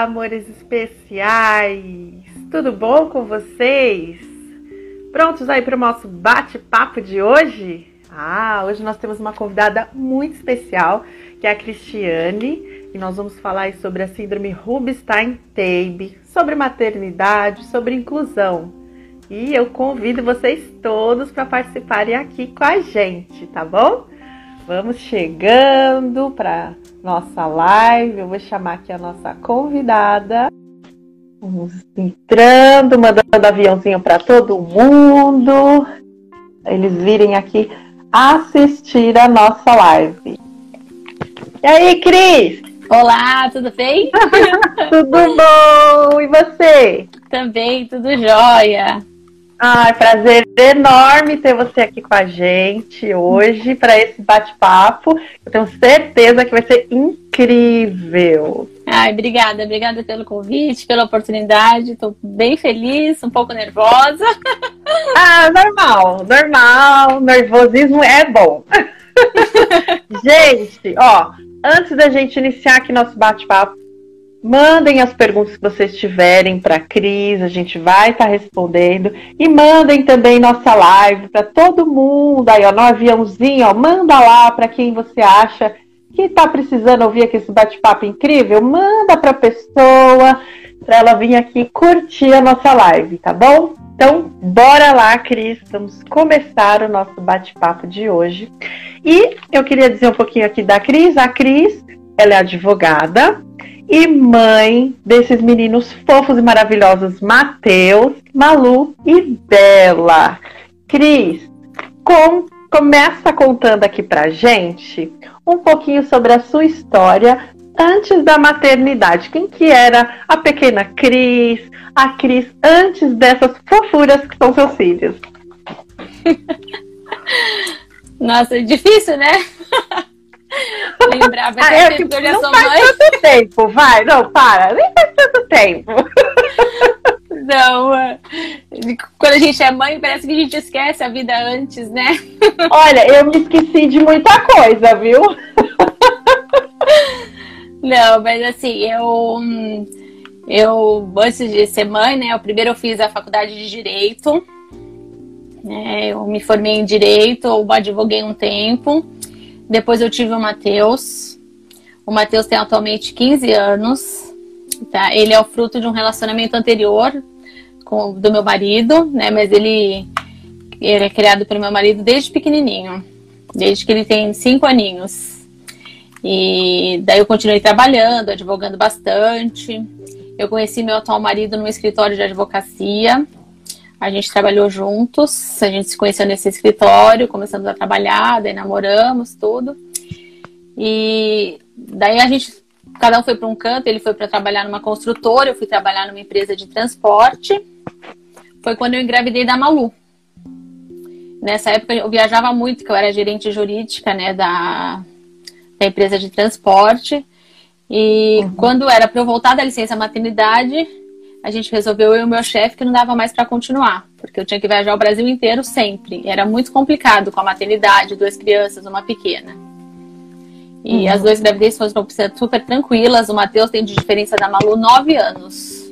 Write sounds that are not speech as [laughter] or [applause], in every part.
Olá, amores especiais! Tudo bom com vocês? Prontos aí para o nosso bate-papo de hoje? Ah, hoje nós temos uma convidada muito especial, que é a Cristiane, e nós vamos falar sobre a síndrome Rubinstein-Taube, sobre maternidade, sobre inclusão. E eu convido vocês todos para participarem aqui com a gente, tá bom? Vamos chegando para nossa live. Eu vou chamar aqui a nossa convidada. Vamos entrando, mandando aviãozinho para todo mundo. Eles virem aqui assistir a nossa live. E aí, Cris? Olá, tudo bem? [laughs] tudo bom! E você? Também, tudo jóia. Ai, prazer enorme ter você aqui com a gente hoje para esse bate-papo. Eu tenho certeza que vai ser incrível. Ai, obrigada, obrigada pelo convite, pela oportunidade. Estou bem feliz, um pouco nervosa. [laughs] Ah, normal, normal. Nervosismo é bom. [laughs] gente, ó, antes da gente iniciar aqui nosso bate-papo, Mandem as perguntas que vocês tiverem para a Cris, a gente vai estar tá respondendo. E mandem também nossa live para todo mundo aí, ó, no aviãozinho, ó, manda lá para quem você acha que está precisando ouvir aqui esse bate-papo incrível. Manda para a pessoa, para ela vir aqui curtir a nossa live, tá bom? Então, bora lá, Cris, vamos começar o nosso bate-papo de hoje. E eu queria dizer um pouquinho aqui da Cris. A Cris, ela é advogada, e mãe desses meninos fofos e maravilhosos, Matheus, Malu e Bela. Cris, com, começa contando aqui pra gente um pouquinho sobre a sua história antes da maternidade. Quem que era a pequena Cris, a Cris antes dessas fofuras que são seus filhos? [laughs] Nossa, difícil, né? [laughs] Lembrar, vai ah, é, tipo, eu já não faz mãe. tanto tempo, vai, não, para, nem faz tanto tempo. [laughs] Não, é. quando a gente é mãe, parece que a gente esquece a vida antes, né? [laughs] Olha, eu me esqueci de muita coisa, viu? Não, mas assim, eu, eu antes de ser mãe, né? Eu primeiro eu fiz a faculdade de direito, né? Eu me formei em direito, eu advoguei um tempo. Depois eu tive o Matheus. O Matheus tem atualmente 15 anos. Tá? Ele é o fruto de um relacionamento anterior com, do meu marido, né? Mas ele, ele é criado pelo meu marido desde pequenininho. Desde que ele tem 5 aninhos. E daí eu continuei trabalhando, advogando bastante. Eu conheci meu atual marido no escritório de advocacia. A gente trabalhou juntos, a gente se conheceu nesse escritório, começamos a trabalhar, daí namoramos, tudo. E daí a gente, cada um foi para um canto, ele foi para trabalhar numa construtora, eu fui trabalhar numa empresa de transporte. Foi quando eu engravidei da Malu. Nessa época eu viajava muito, que eu era gerente jurídica, né, da, da empresa de transporte. E uhum. quando era para eu voltar da licença maternidade, a gente resolveu eu e o meu chefe que não dava mais para continuar, porque eu tinha que viajar o Brasil inteiro sempre. Era muito complicado com a maternidade, duas crianças, uma pequena. E uhum. as duas gravidez foram super tranquilas. O Matheus tem de diferença da Malu nove anos.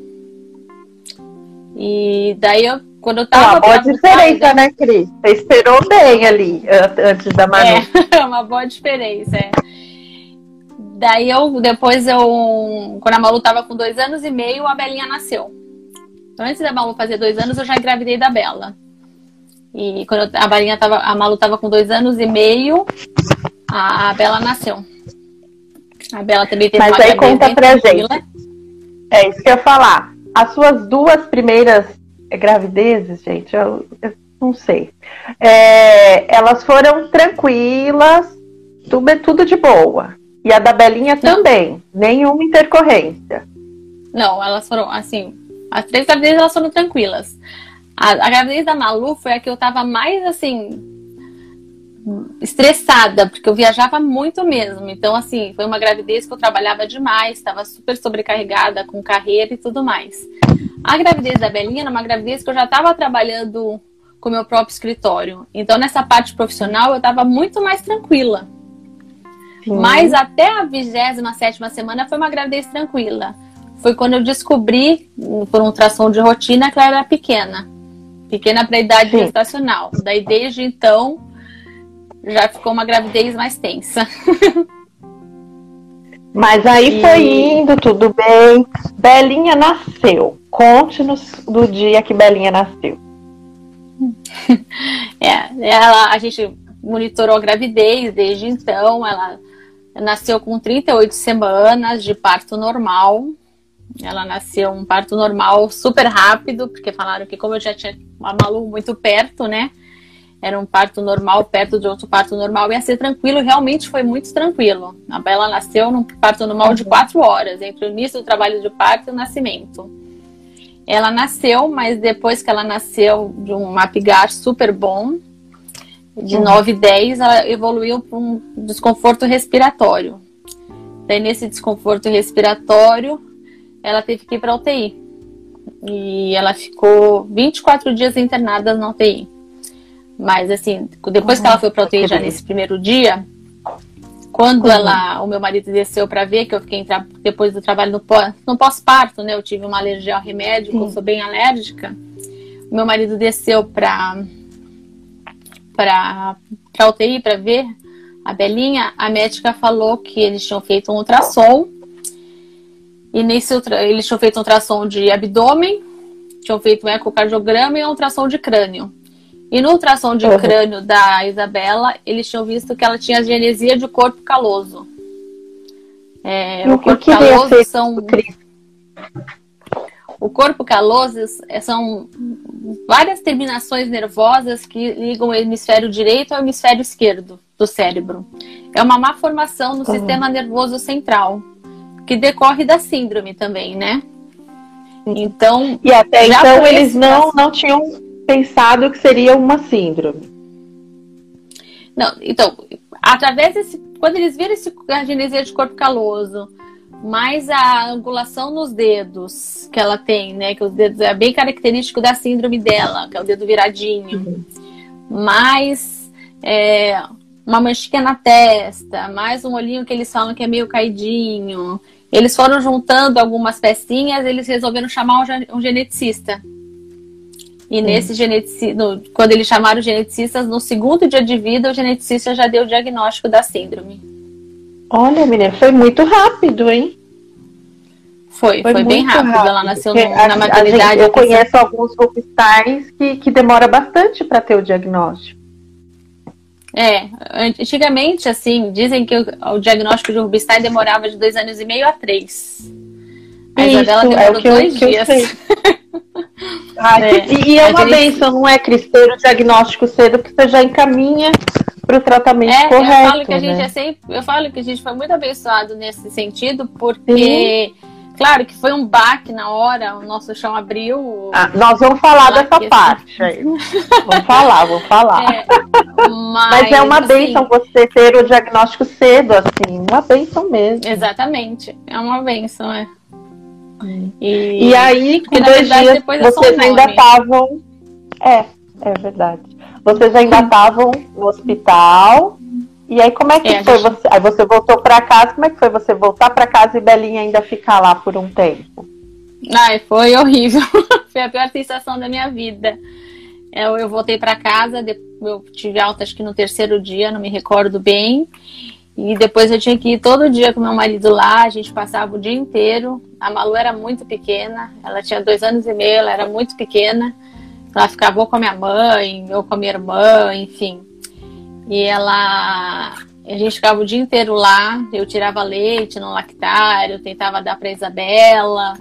E daí eu, quando eu tava. Uma boa diferença, né, Cris? Você esperou bem ali antes da Malu. É, [laughs] uma boa diferença, é. Daí eu, depois eu, quando a Malu tava com dois anos e meio, a Belinha nasceu. Então, antes da Malu fazer dois anos, eu já engravidei da Bela. E quando a Belinha tava, a Malu tava com dois anos e meio, a, a Bela nasceu. A Bela também teve Mas aí conta pra gente. É isso que eu ia falar. As suas duas primeiras gravidezes, gente, eu, eu não sei. É, elas foram tranquilas, tudo, tudo de boa. E a da Belinha não. também. Nenhuma intercorrência. Não, elas foram assim. As três gravidezes elas foram tranquilas. A, a gravidez da Malu foi a que eu tava mais assim. estressada, porque eu viajava muito mesmo. Então, assim, foi uma gravidez que eu trabalhava demais, estava super sobrecarregada com carreira e tudo mais. A gravidez da Belinha era uma gravidez que eu já estava trabalhando com o meu próprio escritório. Então, nessa parte profissional, eu estava muito mais tranquila. Sim. Mas até a 27 semana foi uma gravidez tranquila. foi quando eu descobri, por um ultrassom de rotina, que ela era pequena. Pequena para a idade Sim. gestacional. Daí, desde então, já ficou uma gravidez mais tensa. [laughs] Mas aí e... foi indo, tudo bem. Belinha nasceu. Conte-nos do dia que Belinha nasceu. [laughs] É, ela, a gente monitorou a gravidez desde então. Ela nasceu com 38 semanas de parto normal. Ela nasceu um parto normal super rápido, porque falaram que como eu já tinha a Malu muito perto, né? Era um parto normal, perto de outro parto normal, ia ser tranquilo, realmente foi muito tranquilo. A Bela nasceu num parto normal de quatro horas, entre o início do trabalho de parto e o nascimento. Ela nasceu, mas depois que ela nasceu de um apigar super bom, de uhum. 9 e 10, ela evoluiu para um desconforto respiratório. Daí, nesse desconforto respiratório, ela teve que ir para UTI. E ela ficou 24 dias internada na UTI. Mas, assim, depois uhum. que ela foi para UTI já nesse primeiro dia, quando uhum. ela, o meu marido desceu para ver, que eu fiquei depois do trabalho no, no pós-parto, né? Eu tive uma alergia ao remédio, eu sou bem alérgica. O meu marido desceu para para a UTI para ver a Belinha, a médica falou que eles tinham feito um ultrassom. E nesse eles tinham feito um ultrassom de abdômen, tinham feito um ecocardiograma e um ultrassom de crânio. E no ultrassom de uhum. crânio da Isabela, eles tinham visto que ela tinha genesia de corpo caloso. É, o corpo caloso são. O corpo caloso são várias terminações nervosas que ligam o hemisfério direito ao hemisfério esquerdo do cérebro. É uma má formação no uhum. sistema nervoso central, que decorre da síndrome também, né? Então. E até então eles não, não tinham pensado que seria uma síndrome. Não, então, através desse. Quando eles viram esse, a genesia de corpo caloso, mais a angulação nos dedos que ela tem, né? Que os dedos é bem característico da síndrome dela, que é o dedo viradinho. Uhum. Mais é, uma manchinha na testa, mais um olhinho que eles falam que é meio caidinho. Eles foram juntando algumas pecinhas, eles resolveram chamar um geneticista. E nesse geneticista, quando eles chamaram geneticistas, no segundo dia de vida, o geneticista já deu o diagnóstico da síndrome. Olha, menina, foi muito rápido, hein? Foi, foi, foi bem rápido. rápido. Ela nasceu no, a, na maternidade. Gente, eu conheço alguns rubistais que, que demora bastante para ter o diagnóstico. É, antigamente, assim, dizem que o, o diagnóstico de rubistai demorava de dois anos e meio a três. A Isso, Isabela demorou é o que dois eu, dias. [laughs] Ai, é, e, e é uma benção, não é, Cris, ter o diagnóstico cedo, porque você já encaminha para o tratamento é, correto. Eu falo que a gente né? é sempre, eu falo que a gente foi muito abençoado nesse sentido, porque Sim. claro que foi um baque na hora, o nosso chão abriu. Ah, nós vamos falar dessa assim. parte aí. vamos falar, vamos falar. É, mas, mas, é uma benção assim, você ter o diagnóstico cedo, assim, uma benção mesmo. Exatamente, é uma benção, é. E, e aí, com dois verdade, dias, vocês ainda estavam. É, é verdade. Vocês ainda estavam no hospital. E aí, como é que é, foi? Gente... Você, aí você voltou para casa. Como é que foi você voltar para casa e Belinha ainda ficar lá por um tempo? Ai, foi horrível. [laughs] foi a pior sensação da minha vida. Eu, eu voltei para casa, eu tive alta acho que no terceiro dia, não me recordo bem. E depois eu tinha que ir todo dia com meu marido lá, a gente passava o dia inteiro. A Malu era muito pequena, ela tinha dois anos e meio, ela era muito pequena. Ela ficava ou com a minha mãe, ou com a minha irmã, enfim. E ela. A gente ficava o dia inteiro lá, eu tirava leite no lactário, tentava dar para Isabela,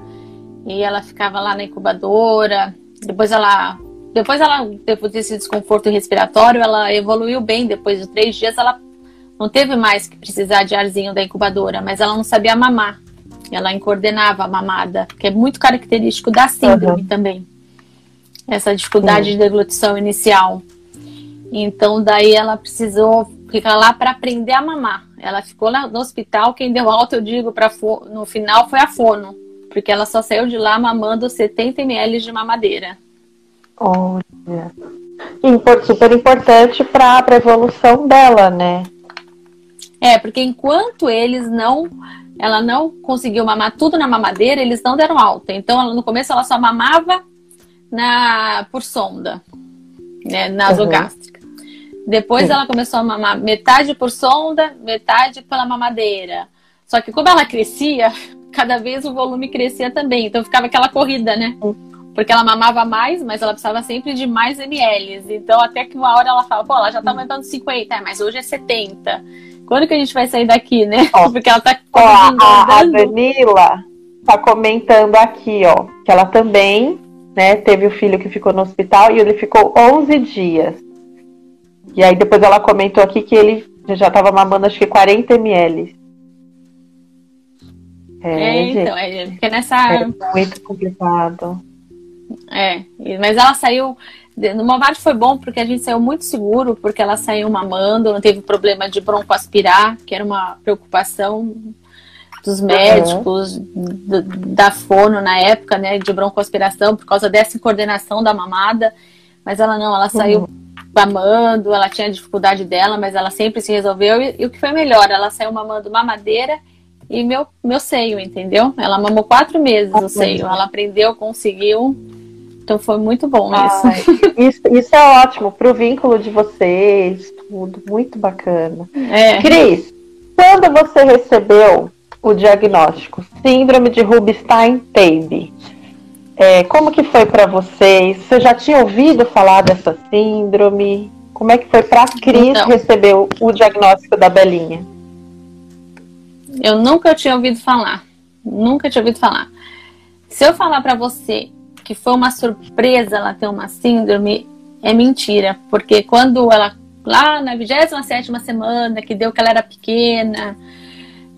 e ela ficava lá na incubadora. Depois ela. Depois ela, depois desse desconforto respiratório, ela evoluiu bem. Depois de três dias, ela não teve mais que precisar de arzinho da incubadora, mas ela não sabia mamar. Ela coordenava a mamada, que é muito característico da síndrome uhum. também essa dificuldade de deglutição inicial. Então, daí ela precisou ficar lá para aprender a mamar. Ela ficou lá no hospital, quem deu alta, eu digo, pra, no final foi a fono, porque ela só saiu de lá mamando 70 ml de mamadeira. Olha. Super importante para a evolução dela, né? É, porque enquanto eles não ela não conseguiu mamar tudo na mamadeira, eles não deram alta. Então, ela, no começo, ela só mamava na, por sonda, né, nasogástrica. Uhum. Depois, Sim. ela começou a mamar metade por sonda, metade pela mamadeira. Só que, como ela crescia, [laughs] cada vez o volume crescia também. Então, ficava aquela corrida, né? Porque ela mamava mais, mas ela precisava sempre de mais ml. Então, até que uma hora ela fala, pô, ela já tá aumentando 50, é, mas hoje é 70. Quando que a gente vai sair daqui, né? Ó, [laughs] Porque ela tá ó, a, a Danila tá comentando aqui, ó, que ela também, né, teve o filho que ficou no hospital e ele ficou 11 dias. E aí depois ela comentou aqui que ele já tava mamando acho que 40 ml. É, é então, é, porque nessa. É muito complicado. É, mas ela saiu no Movart foi bom porque a gente saiu muito seguro, porque ela saiu mamando, não teve problema de broncoaspirar, que era uma preocupação dos médicos, uhum. da fono na época, né, de broncoaspiração, por causa dessa coordenação da mamada. Mas ela não, ela saiu uhum. mamando, ela tinha dificuldade dela, mas ela sempre se resolveu. E, e, o que foi melhor, ela saiu mamando mamadeira e meu, meu seio, entendeu? Ela mamou quatro meses o seio. Ela aprendeu, conseguiu então foi muito bom isso. isso. Isso é ótimo para o vínculo de vocês, tudo muito bacana. É. Cris, quando você recebeu o diagnóstico Síndrome de Rubinstein-Taube, é, como que foi para vocês? Você já tinha ouvido falar dessa síndrome? Como é que foi para Cris então, receber o, o diagnóstico da Belinha? Eu nunca tinha ouvido falar. Nunca tinha ouvido falar. Se eu falar para você que foi uma surpresa ela ter uma síndrome, é mentira. Porque quando ela, lá na 27 semana, que deu que ela era pequena,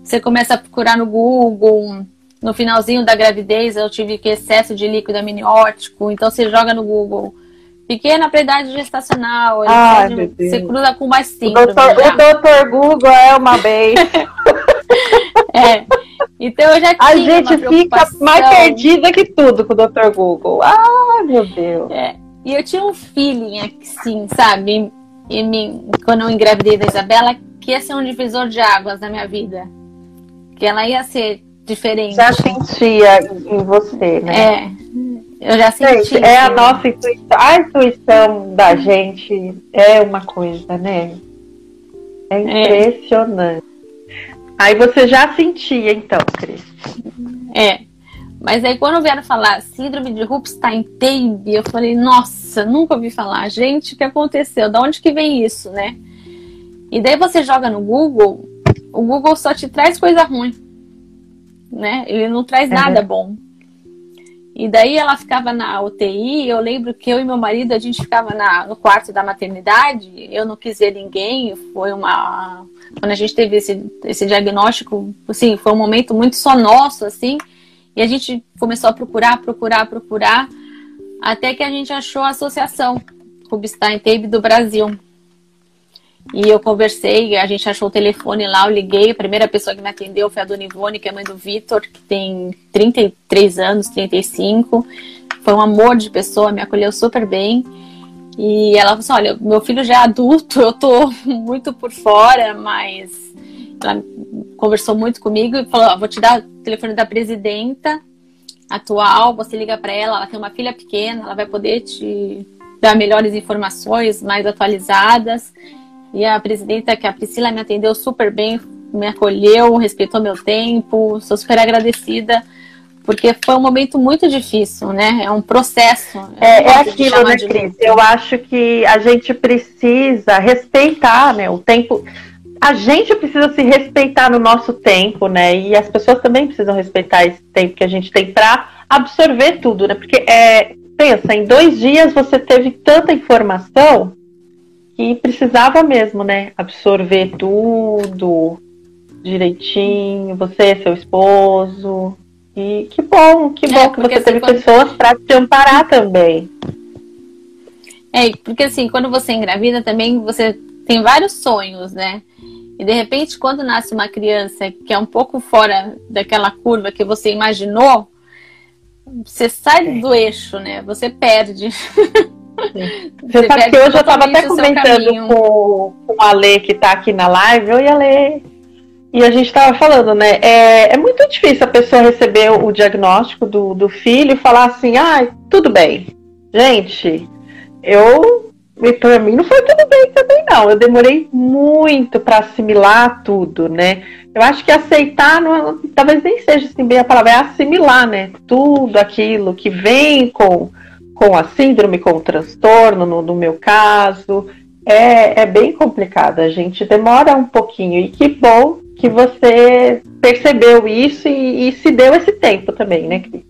você começa a procurar no Google. No finalzinho da gravidez, eu tive que excesso de líquido amniótico. Então, você joga no Google pequena idade gestacional. Ah, você cruza com mais síndrome. O doutor, o doutor Google é uma [laughs] bem. é. Então eu já tinha A gente fica mais perdida que tudo com o Dr. Google. Ah, meu Deus. É. E eu tinha um feeling assim, sabe? E me, quando eu engravidei da Isabela, que ia ser um divisor de águas na minha vida. Que ela ia ser diferente. Já sentia em você, né? É. Eu já senti. Gente, é a nossa intuição. A intuição da gente é uma coisa, né? É, é. impressionante. É. Aí você já sentia, então, Cris. É. Mas aí quando vieram falar síndrome de Rupstein-Taube, eu falei, nossa, nunca ouvi falar. Gente, o que aconteceu? Da onde que vem isso, né? E daí você joga no Google, o Google só te traz coisa ruim, né? Ele não traz é. nada bom. E daí ela ficava na UTI, eu lembro que eu e meu marido, a gente ficava na, no quarto da maternidade, eu não quis ver ninguém, foi uma quando a gente teve esse, esse diagnóstico, assim, foi um momento muito só nosso, assim, e a gente começou a procurar, procurar, procurar, até que a gente achou a associação Rubinstein Tape do Brasil. E eu conversei, a gente achou o telefone lá, eu liguei, a primeira pessoa que me atendeu foi a Dona Ivone, que é mãe do Vitor, que tem 33 anos, 35. Foi um amor de pessoa, me acolheu super bem. E ela falou assim: olha, meu filho já é adulto, eu tô [laughs] muito por fora, mas ela conversou muito comigo e falou: vou te dar o telefone da presidenta atual, você liga para ela, ela tem uma filha pequena, ela vai poder te dar melhores informações, mais atualizadas. E a presidenta, que é a Priscila, me atendeu super bem, me acolheu, respeitou meu tempo, sou super agradecida porque foi um momento muito difícil, né? É um processo. É, é aquilo, né, Cris? Eu acho que a gente precisa respeitar, né? O tempo. A gente precisa se respeitar no nosso tempo, né? E as pessoas também precisam respeitar esse tempo que a gente tem para absorver tudo, né? Porque é, pensa, em dois dias você teve tanta informação que precisava mesmo, né? Absorver tudo direitinho, você, seu esposo, e que bom, que bom é, que você teve quando... pessoas para te amparar também. É, porque assim, quando você engravida também, você tem vários sonhos, né? E de repente, quando nasce uma criança que é um pouco fora daquela curva que você imaginou, você sai é. do eixo, né? Você perde. [laughs] Você, você sabe que hoje eu estava até comentando com, com a Lê que está aqui na live. Oi, Lê. E a gente estava falando, né? É, é, muito difícil a pessoa receber o diagnóstico do, do filho e falar assim: ah, tudo bem. Gente, eu. Para mim não foi tudo bem também, não. Eu demorei muito para assimilar tudo, né? Eu acho que aceitar, não, talvez nem seja assim bem a palavra, é assimilar, né? Tudo aquilo que vem com, com a síndrome, com o transtorno, no, no meu caso. É, é bem complicado. A gente demora um pouquinho. E que bom que você percebeu isso e, e se deu esse tempo também, né, Cris?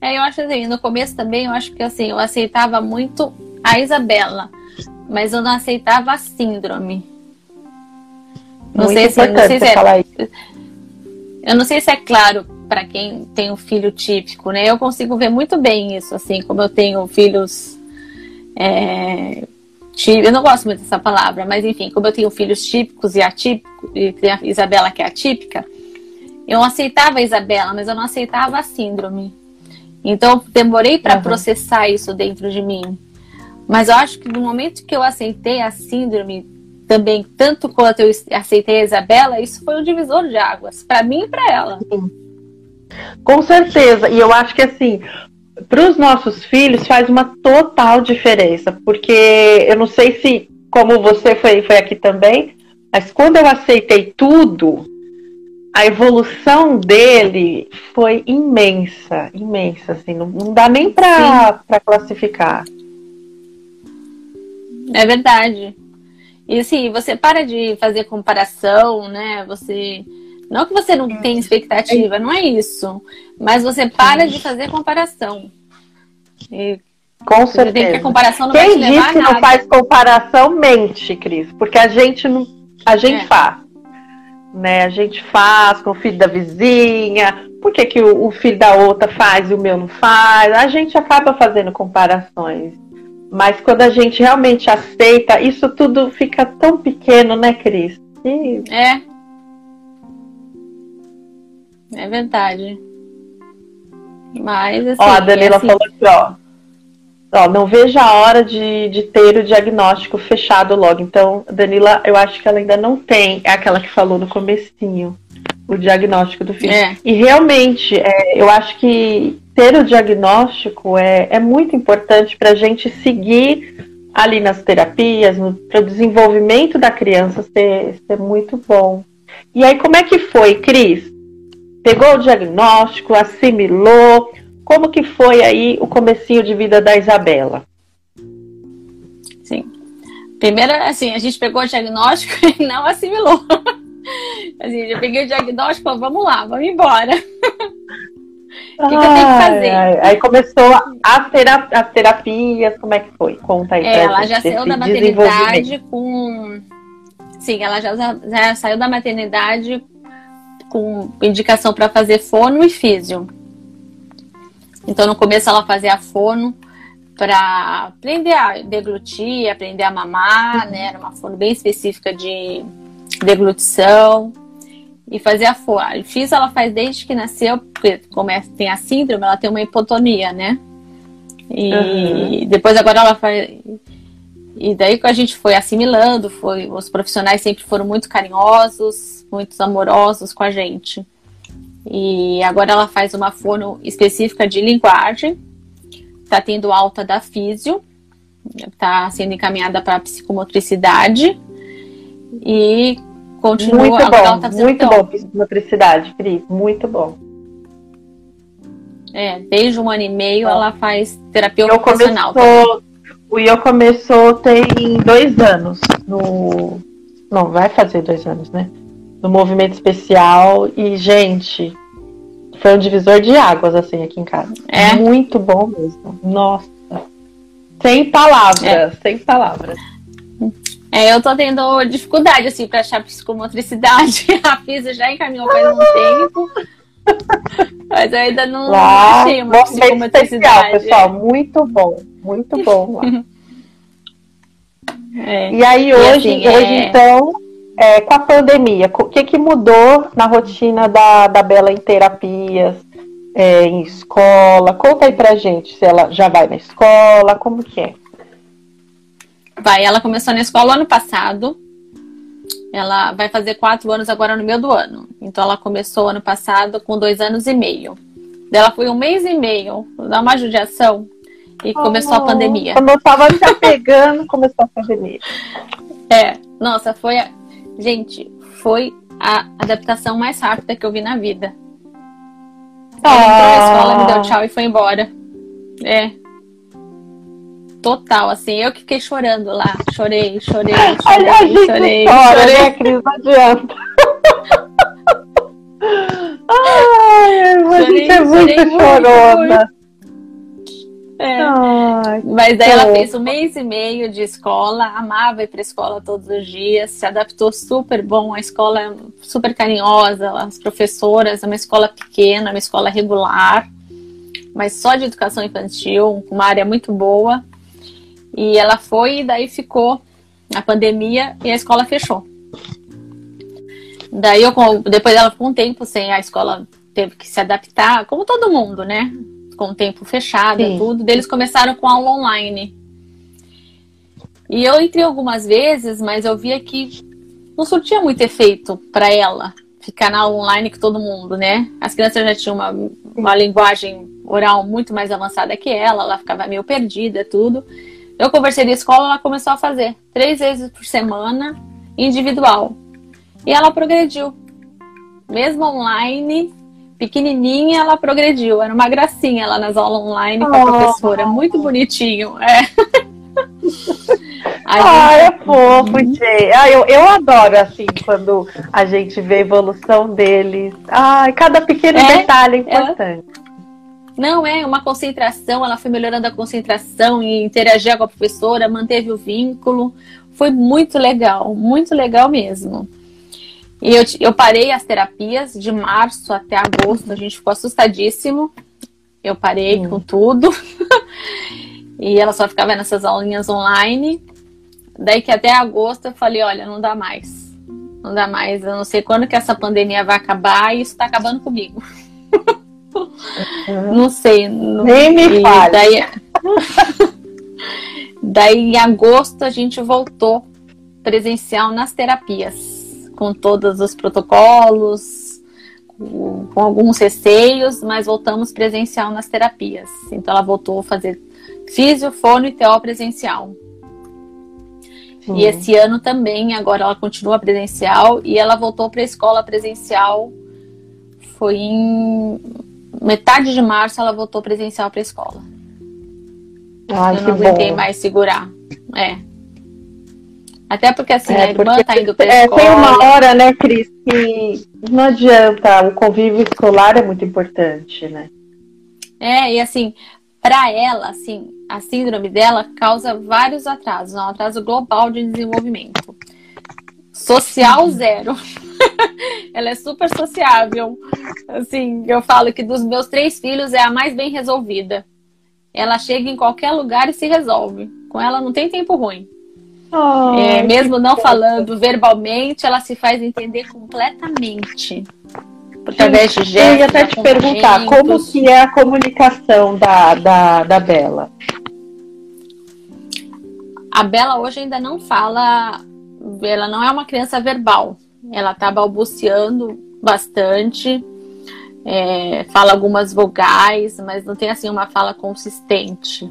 É, eu acho assim, no começo também, eu acho que assim, eu aceitava muito a Isabela, mas eu não aceitava a síndrome. Não muito sei se, não sei se é, falar isso. Eu não sei se é claro para quem tem um filho típico, né? Eu consigo ver muito bem isso, assim, como eu tenho filhos é, eu não gosto muito dessa palavra, mas enfim, como eu tenho filhos típicos e atípicos, e tem a Isabela que é atípica, eu aceitava a Isabela, mas eu não aceitava a síndrome. Então, eu demorei para uhum. processar isso dentro de mim. Mas eu acho que no momento que eu aceitei a síndrome, também, tanto quanto eu aceitei a Isabela, isso foi um divisor de águas, para mim e para ela. Sim. Com certeza. E eu acho que assim, para os nossos filhos faz uma total diferença, porque eu não sei se, como você foi, foi aqui também, mas quando eu aceitei tudo, a evolução dele foi imensa, imensa, assim, não, não dá nem para classificar. É verdade. E assim, você para de fazer comparação, né? Você não que você não tem expectativa, não é isso. Mas você para de fazer comparação. E Com certeza. Tem que a comparação não Quem vai diz que não faz comparação mente, Cris, porque a gente não, a gente é. faz. Né? A gente faz com o filho da vizinha, por que, que o, o filho da outra faz e o meu não faz? A gente acaba fazendo comparações. Mas quando a gente realmente aceita, isso tudo fica tão pequeno, né, Cris? E... É, é verdade. Mas assim. Ó, a Danila assim... falou aqui, ó. Ó, não vejo a hora de, de ter o diagnóstico fechado logo. Então, Danila, eu acho que ela ainda não tem, é aquela que falou no comecinho, o diagnóstico do filho. É. E realmente, é, eu acho que ter o diagnóstico é, é muito importante para a gente seguir ali nas terapias, para o desenvolvimento da criança ser, ser muito bom. E aí, como é que foi, Cris? Pegou o diagnóstico, assimilou. Como que foi aí o comecinho de vida da Isabela? Sim. Primeiro, assim, a gente pegou o diagnóstico [laughs] e não assimilou. Assim, eu peguei o diagnóstico e vamos lá, vamos embora. [laughs] O que, que, eu tenho que fazer? Aí começou as, terap as terapias, como é que foi? Conta aí. É, ela já saiu da maternidade com. Sim, ela já, já saiu da maternidade com indicação para fazer fono e físio. Então, no começo, ela fazia a fono para aprender a deglutir, aprender a mamar, né? Era uma fono bem específica de deglutição. E fazia a fono. Físio ela faz desde que nasceu, porque como é, tem a síndrome, ela tem uma hipotonia, né? E uhum. depois agora ela faz. E daí que a gente foi assimilando, foi, os profissionais sempre foram muito carinhosos, muito amorosos com a gente. E agora ela faz uma fono específica de linguagem, está tendo alta da físio, está sendo encaminhada para psicomotricidade e continua. Muito bom, tá muito bom psicomotricidade, Cris, muito bom. É, desde um ano e meio ela faz terapia eu ocupacional. Começou, o IO começou tem dois anos. No, não, vai fazer dois anos, né? no movimento especial e, gente, foi um divisor de águas, assim, aqui em casa. É. Muito bom mesmo. Nossa. Sem palavras, é. sem palavras. É, eu tô tendo dificuldade, assim, pra achar psicomotricidade. [laughs] A Fisa já encaminhou faz um tempo. [laughs] Mas eu ainda não lá, achei uma. Especial, pessoal, muito bom. Muito bom lá. [laughs] É. E aí, hoje, e assim, hoje é... então é, com a pandemia, o que, que mudou na rotina da, da Bela em terapias, é, em escola? Conta aí pra gente se ela já vai na escola, como que é? Vai, ela começou na escola ano passado. Ela vai fazer quatro anos agora no meio do ano. Então ela começou ano passado com dois anos e meio. Ela foi um mês e meio, dá uma judiação, e começou a pandemia. Quando eu tava se apegando, começou a pandemia. É, nossa, foi. A... Gente, foi a adaptação mais rápida que eu vi na vida. Ela entrou na escola, me deu tchau e foi embora. É. Total, assim, eu que fiquei chorando lá. Chorei, chorei, chorei, [laughs] a gente chorei. chora, chorei. né, Cris? Não adianta. Ai, a Chorei, gente é muito chorei chorona. É. Ai, Mas daí ela fez um mês e meio de escola, amava ir para escola todos os dias, se adaptou super bom, a escola é super carinhosa, as professoras, é uma escola pequena, uma escola regular, mas só de educação infantil, uma área muito boa. E ela foi e daí ficou a pandemia e a escola fechou. Daí eu, com- depois ela ficou um tempo sem a escola teve que se adaptar, como todo mundo, né? Com o tempo fechado Sim. e tudo. Eles começaram com aula online. E eu entrei algumas vezes, mas eu via que não surtia muito efeito para ela ficar na aula online que todo mundo, né? As crianças já tinham uma, uma linguagem oral muito mais avançada que ela, ela ficava meio perdida, tudo. Eu conversei na escola, ela começou a fazer três vezes por semana, individual. E ela progrediu. Mesmo online, pequenininha, ela progrediu. Era uma gracinha lá nas aulas online com a professora. Muito bonitinho. É. [laughs] A Ah, gente- é fofo, Jay. Ah, eu, eu adoro, assim, quando a gente vê a evolução deles. Ai, cada pequeno É, detalhe é importante. Não, é uma concentração, ela foi melhorando a concentração e interagia com a professora, manteve o vínculo. Foi muito legal, muito legal mesmo. E eu, eu parei as terapias de março até agosto, a gente ficou assustadíssimo. Eu parei Hum. com tudo. [laughs] e ela só ficava nessas aulinhas online. Daí que até agosto eu falei, olha, não dá mais. Não dá mais, eu não sei quando que essa pandemia vai acabar e isso tá acabando comigo. [laughs] Não sei. Não... Nem me fale. Daí... daí, em agosto, a gente voltou presencial nas terapias, com todos os protocolos, com, com alguns receios, mas voltamos presencial nas terapias. Então, ela voltou a fazer físio, fono e TO presencial. Sim. E esse ano também, agora ela continua presencial e ela voltou para a escola presencial. Foi em metade de março ela voltou presencial para a escola. Ai, eu não aguentei bom. mais segurar. É. Até porque assim, É, a irmã porque, tá indo pra É, escola. tem uma hora, né, Cris, que não adianta, o convívio escolar é muito importante, né? É, e assim, para ela, assim, a síndrome dela causa vários atrasos, é um atraso global de desenvolvimento. Social zero. [laughs] ela é super sociável. Assim, eu falo que dos meus três filhos é a mais bem resolvida. Ela chega em qualquer lugar e se resolve. Com ela não tem tempo ruim. É, Ai, mesmo não falando verbalmente, ela se faz entender completamente. Através de Eu ia até te perguntar, como que é a comunicação da, da, da Bela? A Bela hoje ainda não fala, ela não é uma criança verbal. Ela tá balbuciando bastante, é, fala algumas vogais, mas não tem assim uma fala consistente.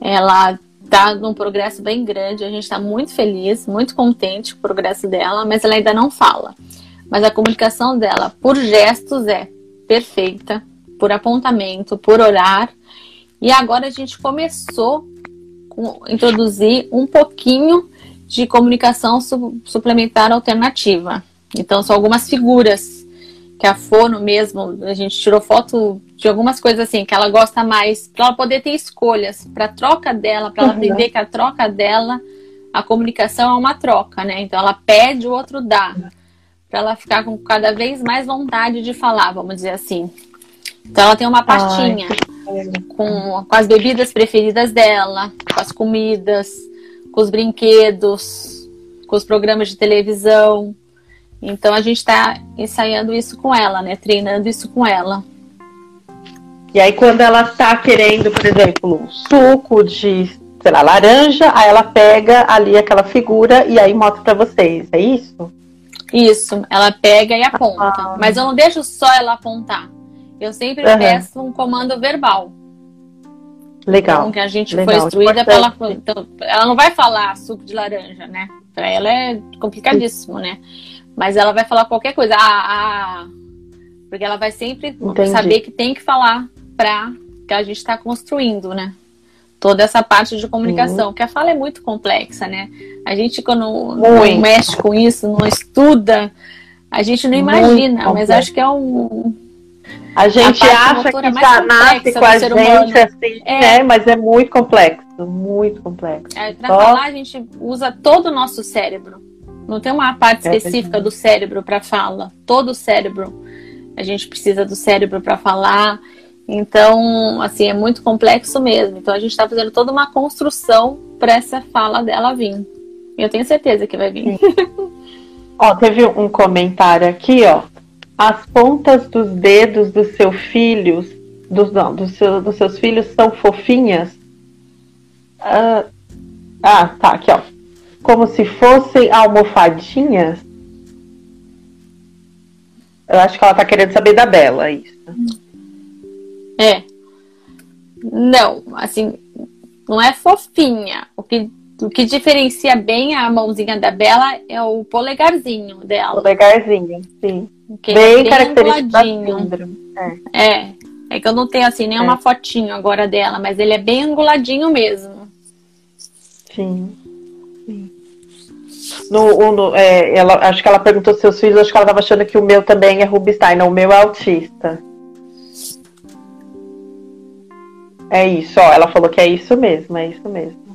Ela tá num progresso bem grande, a gente está muito feliz, muito contente com o progresso dela, mas ela ainda não fala. Mas a comunicação dela por gestos é perfeita, por apontamento, por olhar. E agora a gente começou a introduzir um pouquinho de comunicação su- suplementar alternativa. Então, são algumas figuras que a Fono mesmo, a gente tirou foto de algumas coisas assim, que ela gosta mais, para ela poder ter escolhas, para troca dela, para ela Uhum. aprender que a troca dela, a comunicação é uma troca, né? Então, ela pede, o outro dá. Para ela ficar com cada vez mais vontade de falar, vamos dizer assim. Então, ela tem uma pastinha com, com as bebidas preferidas dela, com as comidas, com os brinquedos, com os programas de televisão. Então a gente está ensaiando isso com ela, né? Treinando isso com ela. E aí, quando ela está querendo, por exemplo, suco de sei lá, laranja, aí ela pega ali aquela figura e aí mostra para vocês, é isso? Isso, ela pega e aponta. Ah. Mas eu não deixo só ela apontar. Eu sempre uhum. peço um comando verbal. Legal. Então, que a gente Legal. foi instruída para ela. Então, ela não vai falar suco de laranja, né? Para ela é complicadíssimo, né? Mas ela vai falar qualquer coisa. Ah, ah, porque ela vai sempre Entendi. saber que tem que falar para que a gente está construindo, né? Toda essa parte de comunicação, uhum. que a fala é muito complexa, né? A gente, quando não mexe com isso, não estuda, a gente não imagina, mas acho que é um, a gente a acha que já nasce com a gente humano. assim, é. né? Mas é muito complexo, muito complexo. É, para Só... falar, a gente usa todo o nosso cérebro. Não tem uma parte é específica é do cérebro para fala. Todo o cérebro. A gente precisa do cérebro para falar. Então, assim, é muito complexo mesmo. Então, a gente está fazendo toda uma construção para essa fala dela vir. Eu tenho certeza que vai vir. ó, teve um comentário aqui, ó as pontas dos dedos dos seus filhos, dos, não, dos, seu, dos seus filhos são fofinhas? Ah, ah, tá, aqui, ó. Como se fossem almofadinhas? Eu acho que ela tá querendo saber da Bela, isso. É. Não, assim, não é fofinha. O que, o que diferencia bem a mãozinha da Bela é o polegarzinho dela. Polegarzinho, sim. Que bem, é bem característico da síndrome. É. é. É que eu não tenho assim nenhuma é. fotinho agora dela, mas ele é bem anguladinho mesmo. Sim. Sim. No, no, é, ela, acho que ela perguntou se seus filhos, acho que ela estava achando que o meu também é Rubinstein, não, o meu é autista. É isso, ó, ela falou que é isso mesmo, é isso mesmo.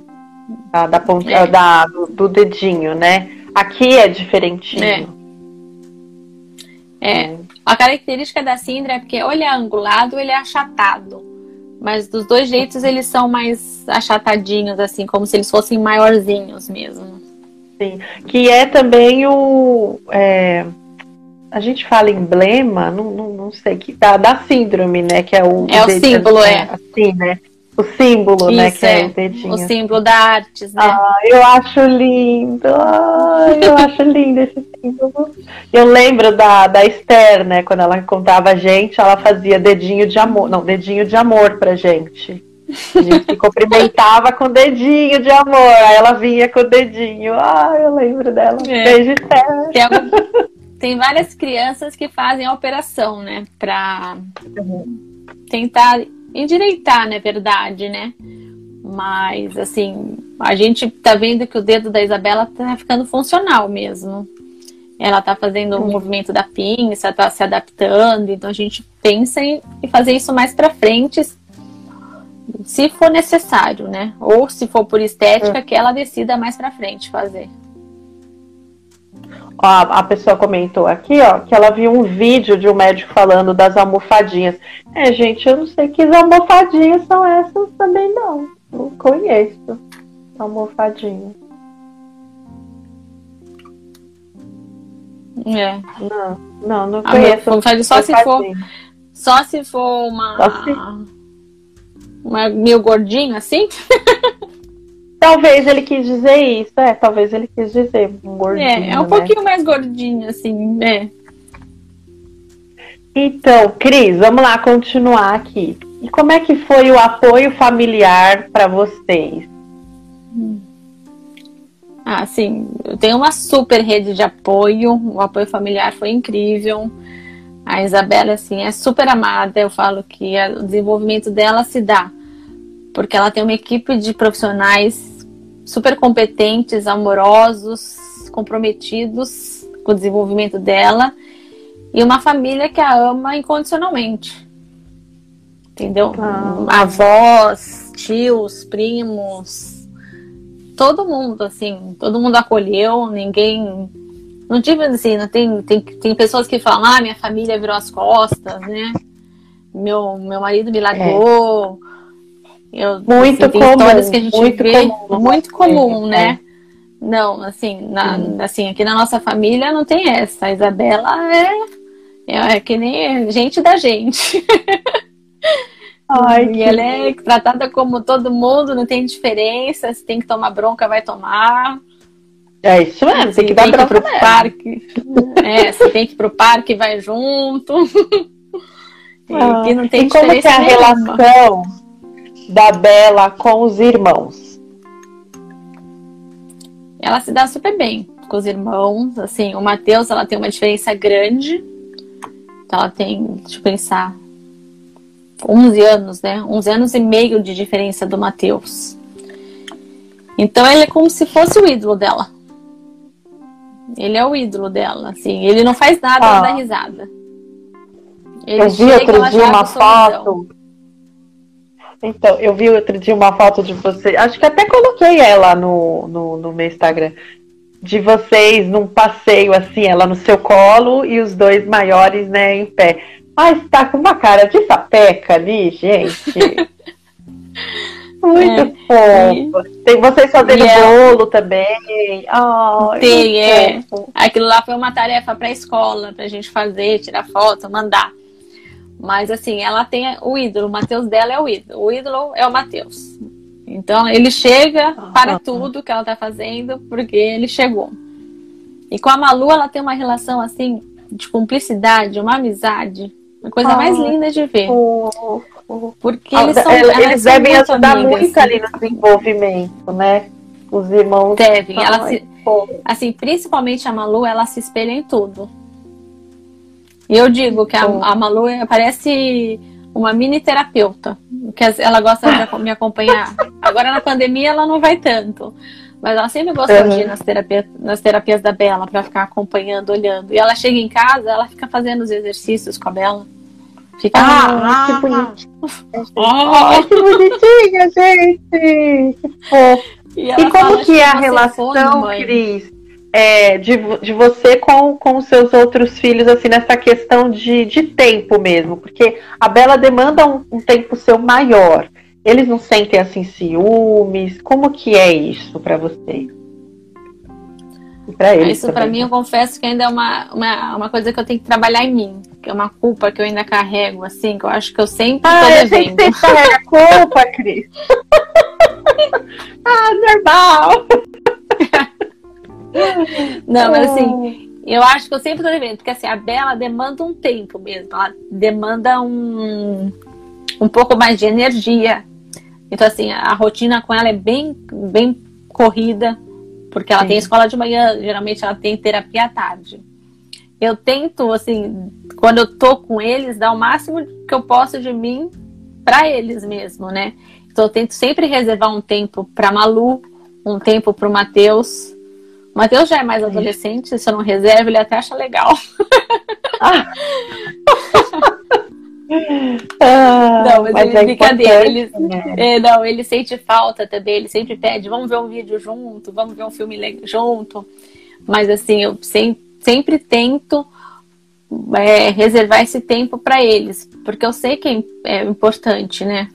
A, da ponta, é. da, do, do, dedinho, né? Aqui é diferentinho. É. É. A característica da síndrome é porque ou ele é angulado ou ele é achatado. Mas dos dois jeitos eles são mais achatadinhos, assim, como se eles fossem maiorzinhos mesmo. Sim. Que é também o. É, a gente fala emblema, não, não, não sei, que da, da síndrome, né? Que é o. É o símbolo, é. Assim, né? O símbolo, Isso, né? Que é, é, o dedinho. O símbolo da artes, né? Ah, eu acho lindo. Ah, eu acho lindo esse símbolo. Eu lembro da, da Esther, né? Quando ela contava a gente, ela fazia dedinho de amor. Não, dedinho de amor pra gente. A gente se cumprimentava com dedinho de amor. Aí ela vinha com o dedinho. Ah, eu lembro dela. É. Beijo, Esther. Tem, tem várias crianças que fazem a operação, né? Pra uhum. tentar endireitar, na verdade, né? Mas, assim, a gente tá vendo que o dedo da Isabela tá ficando funcional mesmo. Ela tá fazendo o um movimento da pinça, tá se adaptando, então a gente pensa em fazer isso mais para frente, se for necessário, né? Ou se for por estética, é. que ela decida mais para frente fazer a, a pessoa comentou aqui, ó, que ela viu um vídeo de um médico falando das almofadinhas. É, gente, eu não sei que almofadinhas são essas também, não. Não conheço almofadinha. É. Não, não, não conheço. Almofadinha só se for. Só se for uma. Só se... Uma meio gordinho assim? [laughs] Talvez ele quis dizer isso, é, talvez ele quis dizer um gordinho. É, é um né? pouquinho mais gordinho, assim, é. Então, Cris, vamos lá continuar aqui. E como é que foi o apoio familiar para vocês? Ah, sim, eu tenho uma super rede de apoio, o apoio familiar foi incrível. A Isabela, assim, é super amada, eu falo que o desenvolvimento dela se dá porque ela tem uma equipe de profissionais super competentes, amorosos, comprometidos com o desenvolvimento dela e uma família que a ama incondicionalmente. Entendeu? Ah. Avós, tios, primos, todo mundo, assim, todo mundo acolheu, ninguém. Não tive assim, não tem, tem, tem pessoas que falam, ah, minha família virou as costas, né? Meu, meu marido me largou. É eu, muito assim, comum, histórias que a gente muito vê comum, muito comum, né? É. Não, assim, na, assim, aqui na nossa família não tem essa. A Isabela é, é, é que nem gente da gente. [laughs] Ai, e ela é tratada como todo mundo, não tem diferença. Se tem que tomar bronca, vai tomar. É isso mesmo, tem que dar bronca pro mesmo. parque. É, você tem que ir pro parque, vai junto. [laughs] Ah, e não tem e como que é a nenhuma. relação da Bela com os irmãos? Ela se dá super bem com os irmãos. Assim, o Matheus, ela tem uma diferença grande. Então, ela tem, deixa eu pensar, 11 anos, né? 11 anos e meio de diferença do Matheus. Então, ele é como se fosse o ídolo dela. Ele é o ídolo dela, assim. Ele não faz nada ah. dar risada. Ele eu vi outro dia uma foto. Então, eu vi outro dia uma foto de você. Acho que até coloquei ela no, no, no meu Instagram de vocês num passeio assim, ela no seu colo e os dois maiores, né, em pé. Ai, está com uma cara de sapeca ali, gente. [laughs] Muito é, fofo. Tem vocês fazendo é, bolo também. Oh, tem, é. Fofo. Aquilo lá foi uma tarefa para a escola, para a gente fazer, tirar foto, mandar. Mas assim, ela tem o ídolo, o Matheus dela é o ídolo. O ídolo é o Matheus. Então ele chega para tudo que ela está fazendo, porque ele chegou. E com a Malu, ela tem uma relação assim de cumplicidade, uma amizade, uma coisa ah, mais linda de ver. Porque eles são Eles devem ajudar amigas, muito ali no desenvolvimento, né? Os irmãos. Devem. Ela se, assim, principalmente a Malu, ela se espelha em tudo. E eu digo que a, a Malu parece uma mini terapeuta, que ela gosta de me acompanhar. Agora na pandemia ela não vai tanto, mas ela sempre gosta uhum. de ir nas terapias, nas terapias da Bela para ficar acompanhando, olhando. E ela chega em casa, ela fica fazendo os exercícios com a Bela. Fica ah, ah que bonitinha. Oh. que bonitinha, gente. Que fofo. E, e como que é a relação, Cris? É, de, de você com, com os seus outros filhos, assim, nessa questão de, de tempo mesmo, porque a Bela demanda um, um tempo seu maior. Eles não sentem assim ciúmes? Como que é isso para você? Pra eles isso para mim eu confesso que ainda é uma, uma, uma coisa que eu tenho que trabalhar em mim, que é uma culpa que eu ainda carrego, assim, que eu acho que eu sempre ah, tô devendo. Você carrega culpa, Cris. [laughs] ah, normal. [laughs] [laughs] Não, mas assim, eu acho que eu sempre tô devendo, porque assim, a Bela demanda um tempo mesmo, ela demanda um, um pouco mais de energia. Então, assim, a rotina com ela é bem, bem corrida, porque ela Sim. tem escola de manhã, geralmente ela tem terapia à tarde. Eu tento, assim, quando eu tô com eles, dar o máximo que eu posso de mim para eles mesmo, né? Então eu tento sempre reservar um tempo para Malu, um tempo para o Matheus, Matheus já é mais adolescente, se eu não reserva, ele até acha legal. Ah. [laughs] não, mas, mas é brincadeira. Ele, né? é, não, ele sente falta também, ele sempre pede, vamos ver um vídeo junto, vamos ver um filme junto. Mas assim, eu sempre, sempre tento é, reservar esse tempo para eles, porque eu sei que é, é importante, né?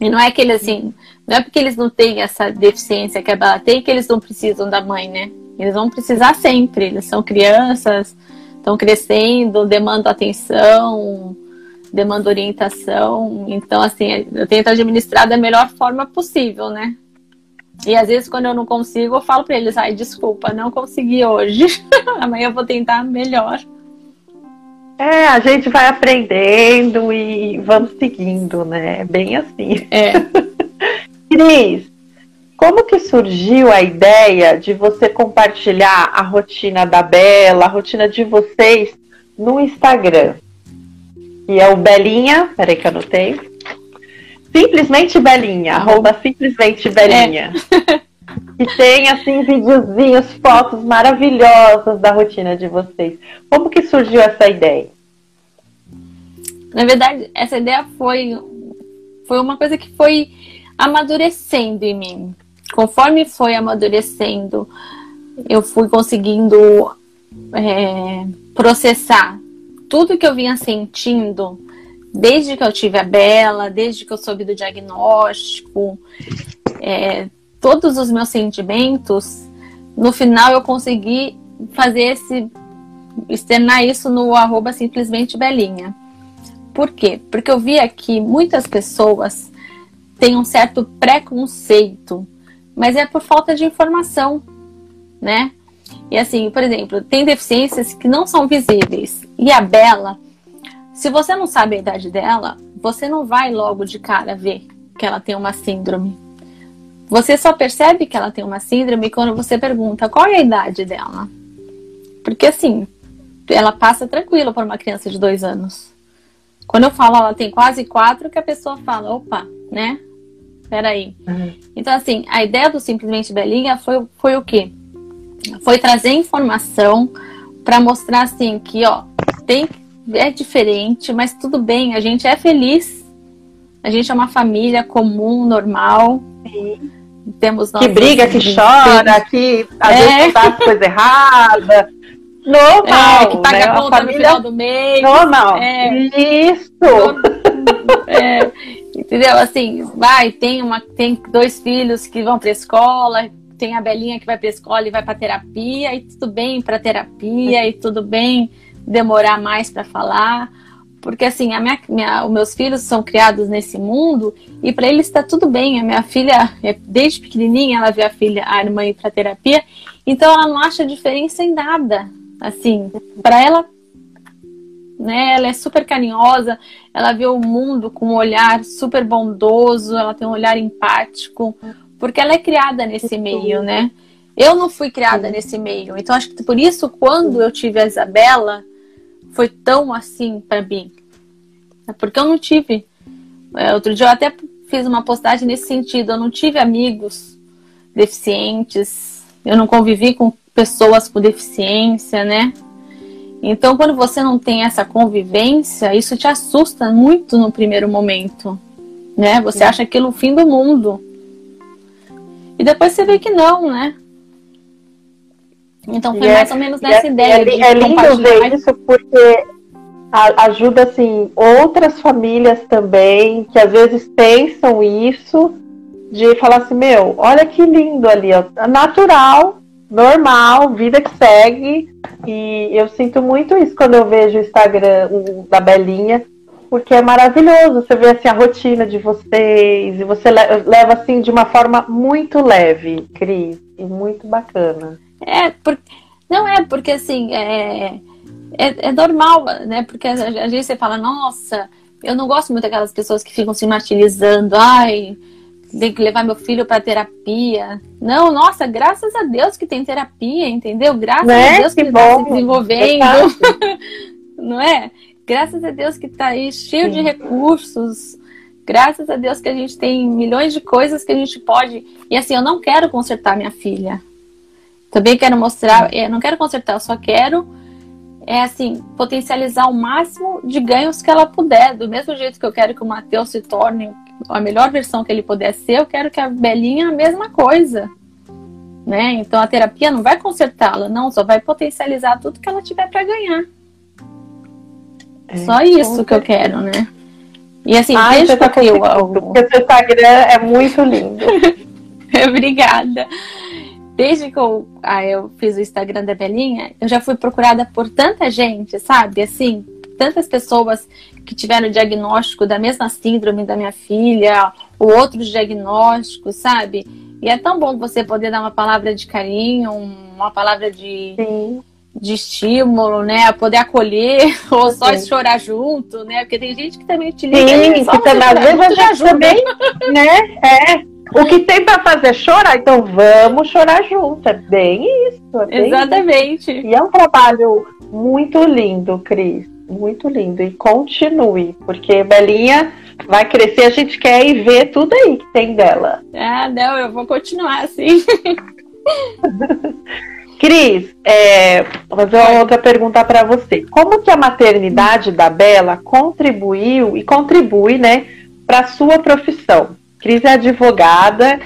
E não é que eles assim, não é porque eles não têm essa deficiência que a Bela tem que eles não precisam da mãe, né? Eles vão precisar sempre. Eles são crianças, estão crescendo, demandam atenção, demandam orientação. Então, assim, eu tento administrar da melhor forma possível, né? E às vezes, quando eu não consigo, eu falo para eles: ai, desculpa, não consegui hoje. [laughs] Amanhã eu vou tentar melhor. É, a gente vai aprendendo e vamos seguindo, né? É bem assim. É. [laughs] Cris, como que surgiu a ideia de você compartilhar a rotina da Bela, a rotina de vocês no Instagram? E é o Belinha, peraí que eu anotei. Simplesmente Belinha, arroba simplesmente Belinha. É. E tem assim videozinhos, fotos maravilhosas da rotina de vocês. Como que surgiu essa ideia? Na verdade, essa ideia foi foi uma coisa que foi amadurecendo em mim. Conforme foi amadurecendo, eu fui conseguindo é, processar tudo que eu vinha sentindo desde que eu tive a Bela, desde que eu soube do diagnóstico, é, todos os meus sentimentos, no final eu consegui fazer esse externar isso no arroba simplesmente Belinha. Por quê? Porque eu vi aqui muitas pessoas têm um certo preconceito, mas é por falta de informação, né? E assim, por exemplo, tem deficiências que não são visíveis. E a Bela, se você não sabe a idade dela, você não vai logo de cara ver que ela tem uma síndrome. Você só percebe que ela tem uma síndrome quando você pergunta qual é a idade dela. Porque assim, ela passa tranquila por uma criança de dois anos. Quando eu falo ela tem quase quatro, que a pessoa fala, opa, né? Peraí. Uhum. Então, assim, a ideia do Simplesmente Belinha foi, foi o quê? Foi trazer informação para mostrar assim que, ó, tem é diferente, mas tudo bem, a gente é feliz. A gente é uma família comum, normal. Sim. Temos que briga, que chora, que às é. vezes faz coisa errada. Normal. É, que paga né? a conta família... no final do mês. Normal. É. Isso. É. Entendeu? Assim, vai, tem, uma, tem dois filhos que vão para escola, tem a Belinha que vai para escola e vai para terapia, e tudo bem para terapia, e tudo bem demorar mais para falar. Porque assim, a minha, minha, os meus filhos são criados nesse mundo e para eles está tudo bem. A minha filha, é, desde pequenininha, ela vê a filha, a irmã ir para terapia, então ela não acha diferença em nada. Assim, para ela, né, ela é super carinhosa, ela vê o mundo com um olhar super bondoso, ela tem um olhar empático, porque ela é criada nesse meio, né? Eu não fui criada nesse meio, então acho que por isso quando eu tive a Isabela foi tão assim para mim, porque eu não tive. É, outro dia eu até fiz uma postagem nesse sentido, eu não tive amigos deficientes, eu não convivi com pessoas com deficiência, né? Então, quando você não tem essa convivência, isso te assusta muito no primeiro momento, né? Você acha aquilo o fim do mundo. E depois você vê que não, né? Então foi mais ou menos nessa é, ideia. É, é lindo ver isso porque ajuda assim outras famílias também que às vezes pensam isso de falar assim, meu, olha que lindo ali, ó, natural, normal, vida que segue. E eu sinto muito isso quando eu vejo o Instagram da Belinha, porque é maravilhoso. Você vê assim a rotina de vocês e você leva assim de uma forma muito leve, Cris, e muito bacana. É, não é porque assim é, é, é normal, né? Porque às vezes você fala, nossa, eu não gosto muito daquelas pessoas que ficam se martirizando, ai tem que levar meu filho para terapia. Não, nossa, graças a Deus que tem terapia, entendeu? Graças né? a Deus que, está se desenvolvendo. [laughs] não é? Graças a Deus que está aí cheio Sim. de recursos. Graças a Deus que a gente tem milhões de coisas que a gente pode. E assim, eu não quero consertar minha filha. Também quero mostrar, eu não quero consertar, eu só quero é assim, potencializar o máximo de ganhos que ela puder. Do mesmo jeito que eu quero que o Matheus se torne a melhor versão que ele puder ser, eu quero que a Belinha a mesma coisa. Né? Então a terapia não vai consertá-la, não, só vai potencializar tudo que ela tiver para ganhar. É, só isso que eu quero, né? E assim, Ai, desde tá que eu. Porque seu Instagram é muito lindo. [laughs] Obrigada. Desde que eu, ah, eu fiz o Instagram da Belinha, eu já fui procurada por tanta gente, sabe? Assim, tantas pessoas que tiveram diagnóstico da mesma síndrome da minha filha, ou outros diagnósticos, sabe? E é tão bom você poder dar uma palavra de carinho, uma palavra de, de estímulo, né? Poder acolher, [laughs] ou só Sim. chorar junto, né? Porque tem gente que também te liga. Sim, que também, às vezes também, né? É. O que tem para fazer é chorar, então vamos chorar junto. É bem isso. É bem Exatamente. Isso. E é um trabalho muito lindo, Cris muito lindo. E continue, porque Belinha vai crescer, a gente quer ir ver tudo aí que tem dela. Ah, não, eu vou continuar assim. [laughs] Cris, é, vou fazer uma outra pergunta para você. Como que a maternidade da Bela contribuiu e contribui, né, para a sua profissão? Cris é advogada,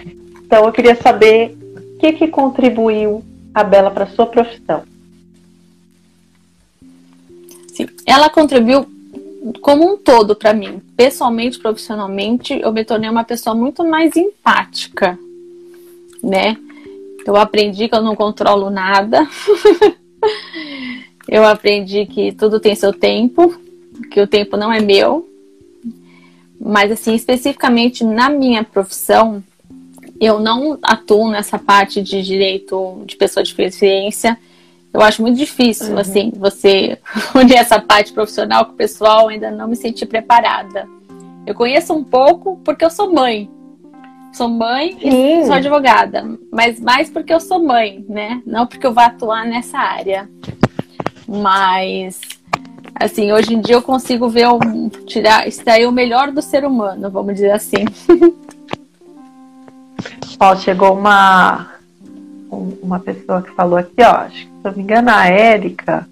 então eu queria saber o que que contribuiu a Bela para a sua profissão. Ela contribuiu como um todo para mim, pessoalmente, profissionalmente, eu me tornei uma pessoa muito mais empática, né? Eu aprendi que eu não controlo nada. [laughs] eu aprendi que tudo tem seu tempo, que o tempo não é meu. Mas, assim, especificamente na minha profissão, eu não atuo nessa parte de direito de pessoa de deficiência. Eu acho muito difícil, uhum. assim, você [laughs] unir essa parte profissional com o pessoal, ainda não me senti preparada. Eu conheço um pouco porque eu sou mãe. Sou mãe Sim. e sou advogada, mas mais porque eu sou mãe, né? Não porque eu vá atuar nessa área. Mas assim, hoje em dia eu consigo ver um, tirar, extrair o melhor do ser humano, vamos dizer assim. [laughs] Ó, chegou uma uma pessoa que falou aqui, ó, acho eu não me engano, a Érica.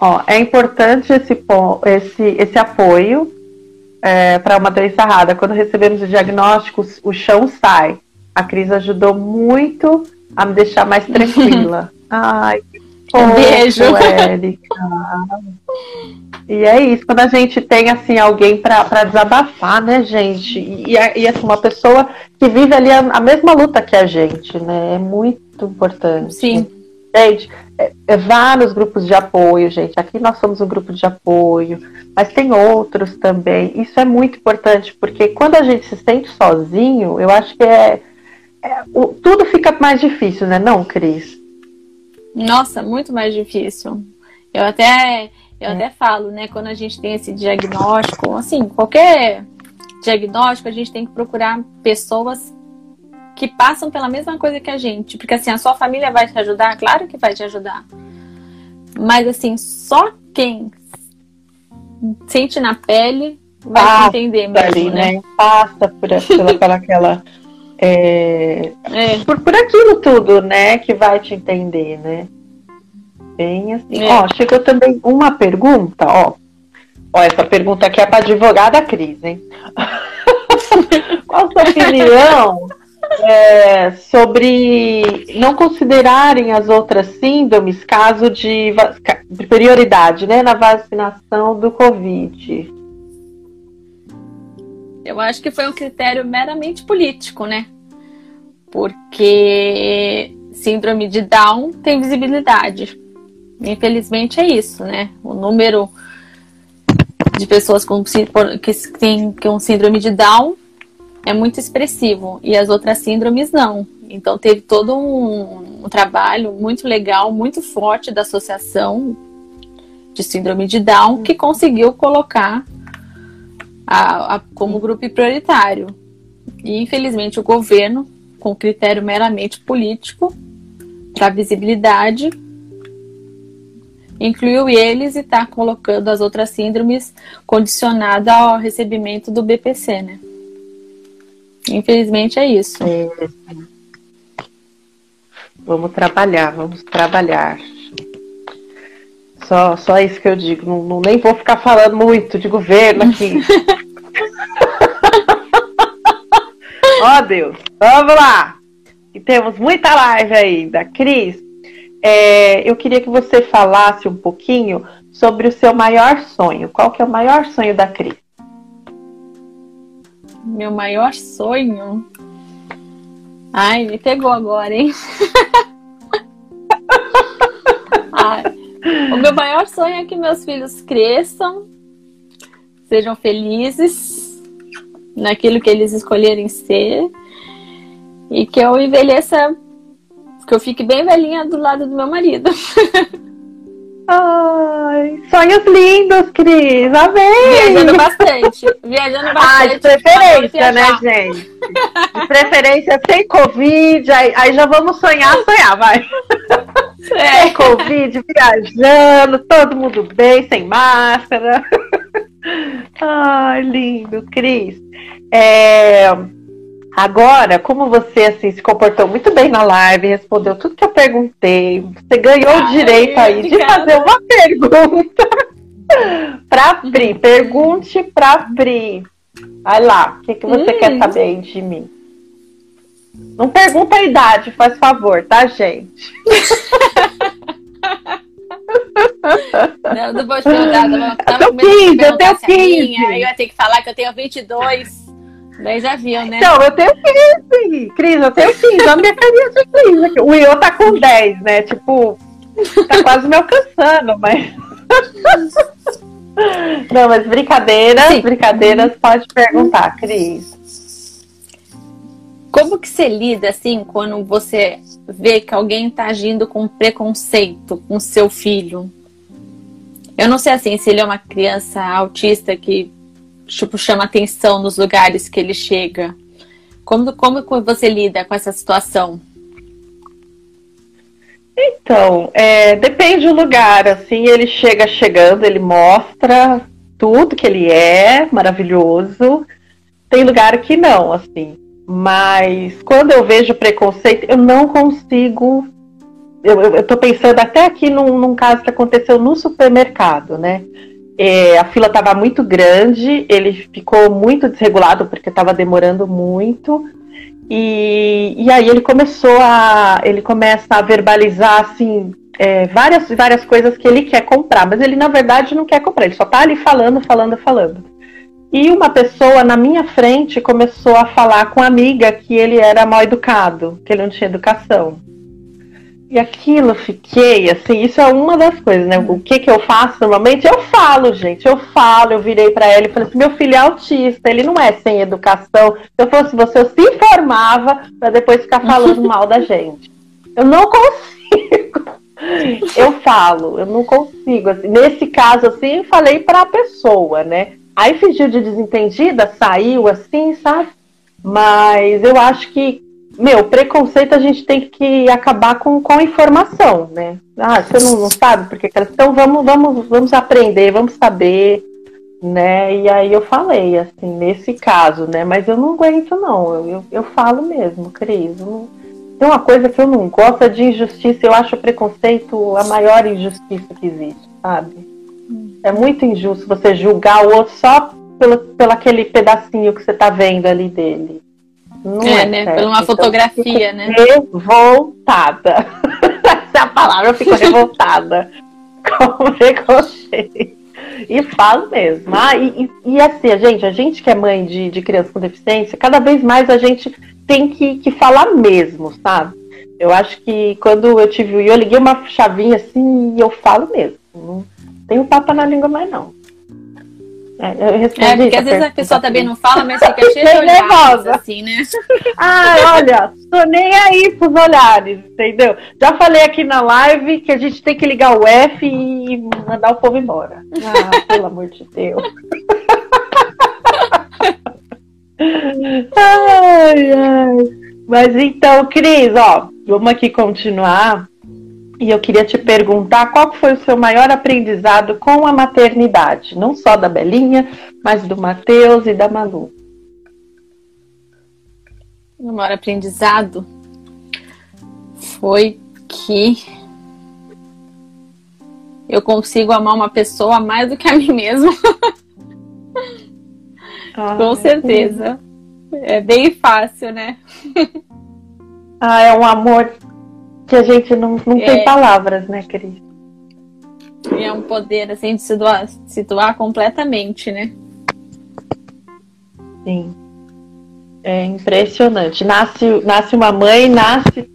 Ó, é importante esse, esse, esse apoio é, para uma doença rara. Quando recebemos o diagnóstico, o chão sai. A Cris ajudou muito a me deixar mais [laughs] tranquila. Ai, um beijo, Érica. E é isso, quando a gente tem assim alguém para desabafar, né, gente? E, e, assim, uma pessoa que vive ali a, a, mesma luta que a gente, né? É muito importante. Sim. Gente, é, é vários grupos de apoio, gente. Aqui nós somos um grupo de apoio, mas tem outros também. Isso é muito importante, porque quando a gente se sente sozinho, eu acho que é, é o, tudo fica mais difícil, né, não, Cris? Nossa, muito mais difícil. Eu até, eu é. até falo, né, quando a gente tem esse diagnóstico, assim, qualquer diagnóstico, a gente tem que procurar pessoas que passam pela mesma coisa que a gente. Porque assim, a sua família vai te ajudar? Claro que vai te ajudar. Mas assim, só quem sente na pele vai Passa entender mesmo, ali, né? né? Passa por, por aquela é, é. Por, por aquilo tudo, né, que vai te entender, né? Bem assim. É. Ó, chegou também uma pergunta, ó. Ó, essa pergunta aqui é para advogada Cris, hein? [laughs] Qual a sua opinião é, sobre não considerarem as outras síndromes caso de, de prioridade, né, na vacinação do Covid? Eu acho que foi um critério meramente político, né? Porque síndrome de Down tem visibilidade. Infelizmente é isso, né? O número de pessoas com, que têm com síndrome de Down é muito expressivo e as outras síndromes não. Então teve todo um, um trabalho muito legal, muito forte da associação de síndrome de Down que conseguiu colocar a, a, como grupo prioritário. E, infelizmente, o governo, com critério meramente político, para visibilidade, incluiu eles e está colocando as outras síndromes condicionada ao recebimento do BPC, né? Infelizmente é isso. É. Vamos trabalhar, vamos trabalhar. Só, só isso que eu digo. Não, não, nem vou ficar falando muito de governo aqui. [laughs] Ó oh, Deus, vamos lá. E temos muita live ainda. Cris, é, eu queria que você falasse um pouquinho sobre o seu maior sonho. Qual que é o maior sonho da Cris? Meu maior sonho? Ai, me pegou agora, hein? [laughs] Ai, o meu maior sonho é que meus filhos cresçam, sejam felizes naquilo que eles escolherem ser e que eu envelheça, que eu fique bem velhinha do lado do meu marido. [laughs] Ai, sonhos lindos, Cris. Amém! Viajando bastante. Viajando bastante. Ah, de preferência, né, gente? De preferência sem Covid. Aí, aí já vamos sonhar, sonhar, vai. É. Sem Covid, viajando, todo mundo bem, sem máscara. Ai, lindo, Cris. É, Agora, como você assim se comportou muito bem na live, respondeu tudo que eu perguntei, você ganhou o direito aí obrigada. de fazer uma [laughs] pergunta para Pri. Pergunte para Pri. Vai lá, o que, que você hum. quer saber de mim? Não pergunta a idade, faz favor, tá, gente? [laughs] Não, não vou te perguntar. Eu tenho 15, eu tenho 15. Aí eu ia ter que falar que eu tenho 22. Daí já viu, né? Então, eu tenho 15, Cris, eu tenho 15. a minha carinha de Cris aqui. O Iô tá com 10, né? Tipo, tá quase me alcançando, mas. [laughs] Não, mas brincadeiras, Sim. brincadeiras, pode perguntar, Cris. Como que você lida assim quando você vê que alguém está agindo com preconceito com seu filho? Eu não sei assim se ele é uma criança autista que tipo, chama atenção nos lugares que ele chega. Como, como você lida com essa situação? Então, é, depende do lugar. Assim, ele chega chegando, ele mostra tudo que ele é, maravilhoso. Tem lugar que não, assim. Mas quando eu vejo preconceito, eu não consigo. Eu, eu, eu tô pensando até aqui num, num caso que aconteceu no supermercado, né? É, a fila estava muito grande, ele ficou muito desregulado porque estava demorando muito. E, e aí ele começou a. ele começa a verbalizar assim. É, várias, várias coisas que ele quer comprar, mas ele na verdade não quer comprar, ele só tá ali falando, falando, falando. E uma pessoa na minha frente começou a falar com a amiga que ele era mal educado, que ele não tinha educação. E aquilo fiquei, assim, isso é uma das coisas, né? O que que eu faço normalmente? Eu falo, gente, eu falo, eu virei para ela e falei assim: meu filho é autista, ele não é sem educação. Se eu fosse você, eu se informava para depois ficar falando mal da gente. Eu não consigo. Eu falo, eu não consigo. Assim, nesse caso, assim, falei para a pessoa, né? Aí fingiu de desentendida, saiu assim, sabe? Mas eu acho que meu, preconceito a gente tem que acabar com, com a informação, né? Ah, você não, não sabe porque então vamos, vamos, vamos aprender, vamos saber, né? E aí eu falei, assim, nesse caso, né? Mas eu não aguento, não. Eu, eu, eu falo mesmo, Cris. Não... Tem uma coisa que eu não gosto é de injustiça. Eu acho o preconceito a maior injustiça que existe, sabe? É muito injusto você julgar o outro só pelo, pelo aquele pedacinho que você tá vendo ali dele. Não é, é né? Certo. Por uma então, fotografia, né? Revoltada. [laughs] Essa a palavra, eu fico revoltada [laughs] com preconceito. E falo mesmo. Ah, e, e, e, assim, gente, a gente que é mãe de, de criança com deficiência, cada vez mais a gente tem que, que falar mesmo, sabe? Eu acho que quando eu tive o eu liguei uma chavinha assim e eu falo mesmo. Não tenho papo na língua mais não. É, eu respondi é, porque às vezes a pessoa também não fala, mas fica [laughs] cheia de olhares, assim, né? [laughs] Ah, olha, tô nem aí pros olhares, entendeu? Já falei aqui na live que a gente tem que ligar o F e mandar o povo embora. Ah, [laughs] pelo amor de Deus. ai, ai. Mas então, Cris, ó, vamos aqui continuar. E eu queria te perguntar qual foi o seu maior aprendizado com a maternidade, não só da Belinha, mas do Matheus e da Malu. O maior aprendizado foi que eu consigo amar uma pessoa mais do que a mim mesma. Ah, [laughs] Com certeza. É bem fácil, né? ah, é um amor que a gente não, não é. tem palavras, né, Cris? É um poder, assim, de situar, situar completamente, né? Sim. É impressionante. Nasce, nasce uma mãe, nasce,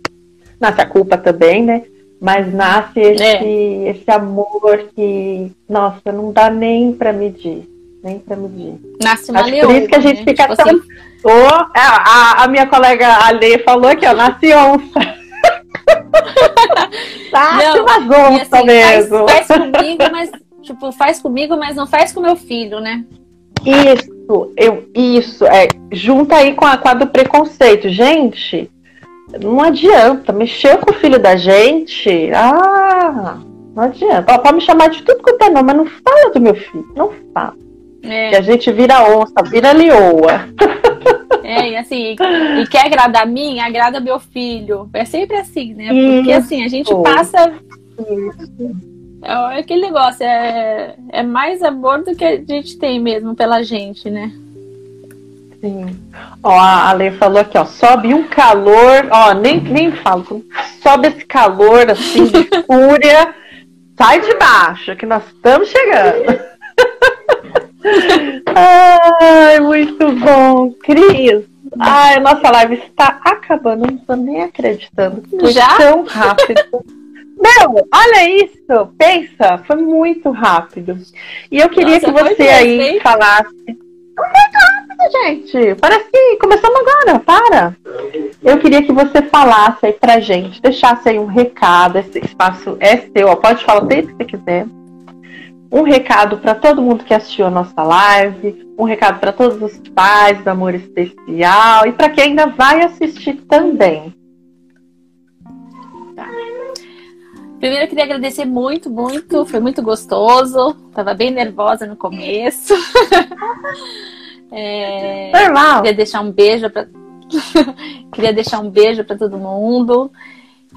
nasce a culpa também, né? Mas nasce esse, é. esse amor que, nossa, não dá nem para medir. Nem para medir. Nasce uma Acho leoa, por isso que a gente né? fica tipo tão. Assim... Oh, a, a, minha colega Ale falou aqui, ó, nasce onça. [laughs] tá não, uma assim, mesmo. Faz, faz comigo, mas tipo, faz comigo, mas não faz com meu filho, né? Isso, eu, isso, é, junta aí com a, com a do preconceito. Gente, não adianta, mexeu com o filho da gente, ah, não adianta. pode me chamar de tudo quanto é não, mas não fala do meu filho, não fala. É. Que a gente vira onça, vira leoa. [laughs] É, e assim, e quer agradar a mim, agrada meu filho. É sempre assim, né? Porque Isso. assim, a gente passa. É aquele negócio, é, é mais amor do que a gente tem mesmo pela gente, né? Sim. Ó, a Ale falou aqui, ó, sobe um calor, ó, nem, nem falo, sobe esse calor assim de [laughs] fúria, sai de baixo, que nós estamos chegando. [laughs] Ai, muito bom, Cris. Ai, nossa live está acabando, não estou nem acreditando. Foi Já? tão rápido. [laughs] Meu, olha isso! Pensa, foi muito rápido. E eu queria Nossa, que você aí falasse. Não foi rápido, gente! Parece que começamos agora, para! Eu queria que você falasse aí pra gente, deixasse aí um recado, esse espaço é seu, ó, pode falar o tempo que você quiser um recado para todo mundo que assistiu a nossa live, um recado para todos os pais do Amor Especial e para quem ainda vai assistir também. Tá. Primeiro eu queria agradecer muito, muito, foi muito gostoso. Tava bem nervosa no começo. [laughs] é, Normal. Queria deixar um beijo para [laughs] queria deixar um beijo para todo mundo.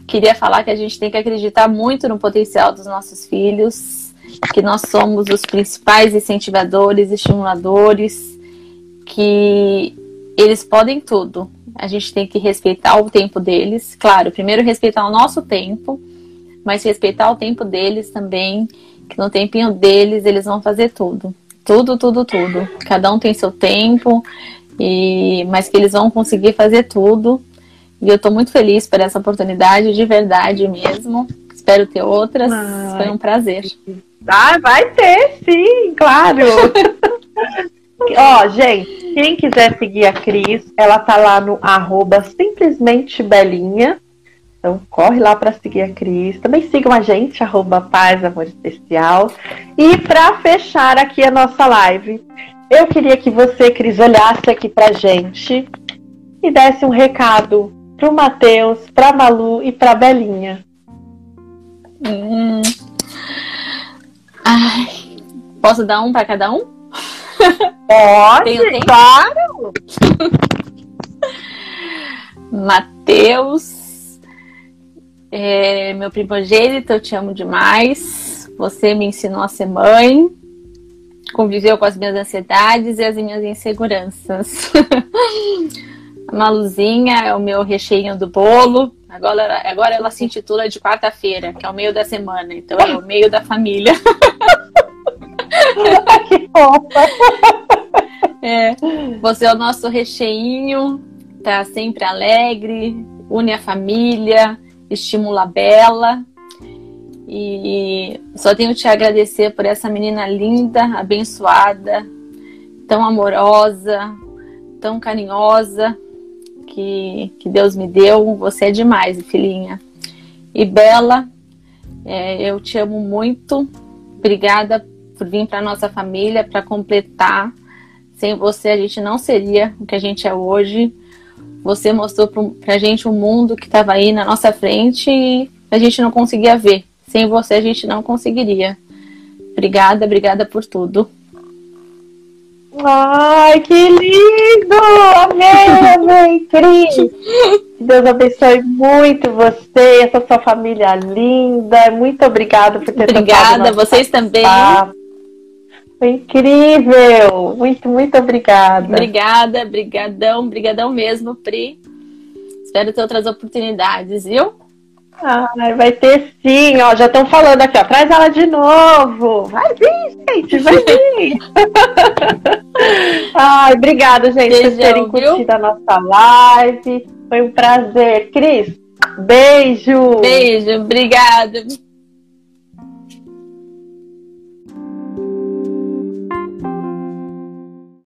Queria falar que a gente tem que acreditar muito no potencial dos nossos filhos que nós somos os principais incentivadores, estimuladores, que eles podem tudo. A gente tem que respeitar o tempo deles. Claro, primeiro respeitar o nosso tempo, mas respeitar o tempo deles também, que no tempinho deles eles vão fazer tudo. Tudo, tudo, tudo. Cada um tem seu tempo, e mas que eles vão conseguir fazer tudo. E eu estou muito feliz por essa oportunidade, de verdade mesmo. Espero ter outras. Ai. Foi um prazer. [laughs] Ah, vai ter, sim, claro. [laughs] Ó, gente, quem quiser seguir a Cris, ela tá lá no arroba simplesmente belinha. Então corre lá para seguir a Cris. Também sigam a gente, arroba paz, amor especial. E para fechar aqui a nossa live, eu queria que você, Cris, olhasse aqui pra gente e desse um recado pro Matheus, pra Malu e pra Belinha. Hum. Ai, posso dar um para cada um? Pode, claro! [laughs] Mateus, é, meu primogênito, eu te amo demais. Você me ensinou a ser mãe, conviveu com as minhas ansiedades e as minhas inseguranças. [laughs] a Maluzinha é o meu recheio do bolo. Agora, agora ela se intitula de quarta-feira, que é o meio da semana, então é o meio da família. [laughs] que fofa! [laughs] É, você é o nosso recheinho, tá sempre alegre, une a família, estimula a Bela. E só tenho te agradecer por essa menina linda, abençoada, tão amorosa, tão carinhosa, que, que Deus me deu. Você é demais, filhinha. E Bela, é, eu te amo muito. Obrigada por vir para nossa família, para completar. Sem você, a gente não seria o que a gente é hoje. Você mostrou para a gente um mundo que estava aí na nossa frente e a gente não conseguia ver. Sem você, a gente não conseguiria. Obrigada, obrigada por tudo. Ai, que lindo! Amei, [laughs] amei, Cris! Deus abençoe muito você, essa sua família linda. Muito obrigada por ter Obrigada, vocês também. Foi incrível! Muito, muito obrigada. Obrigada, brigadão, brigadão mesmo, Pri. Espero ter outras oportunidades, viu? Ai, vai ter sim, ó. Já estão falando aqui, ó. Traz ela de novo. Vai vir, gente, vai vir. [laughs] Ai, obrigada, gente, Beijão, por terem curtido a nossa live. Foi um prazer. Cris, beijo. Beijo, obrigada.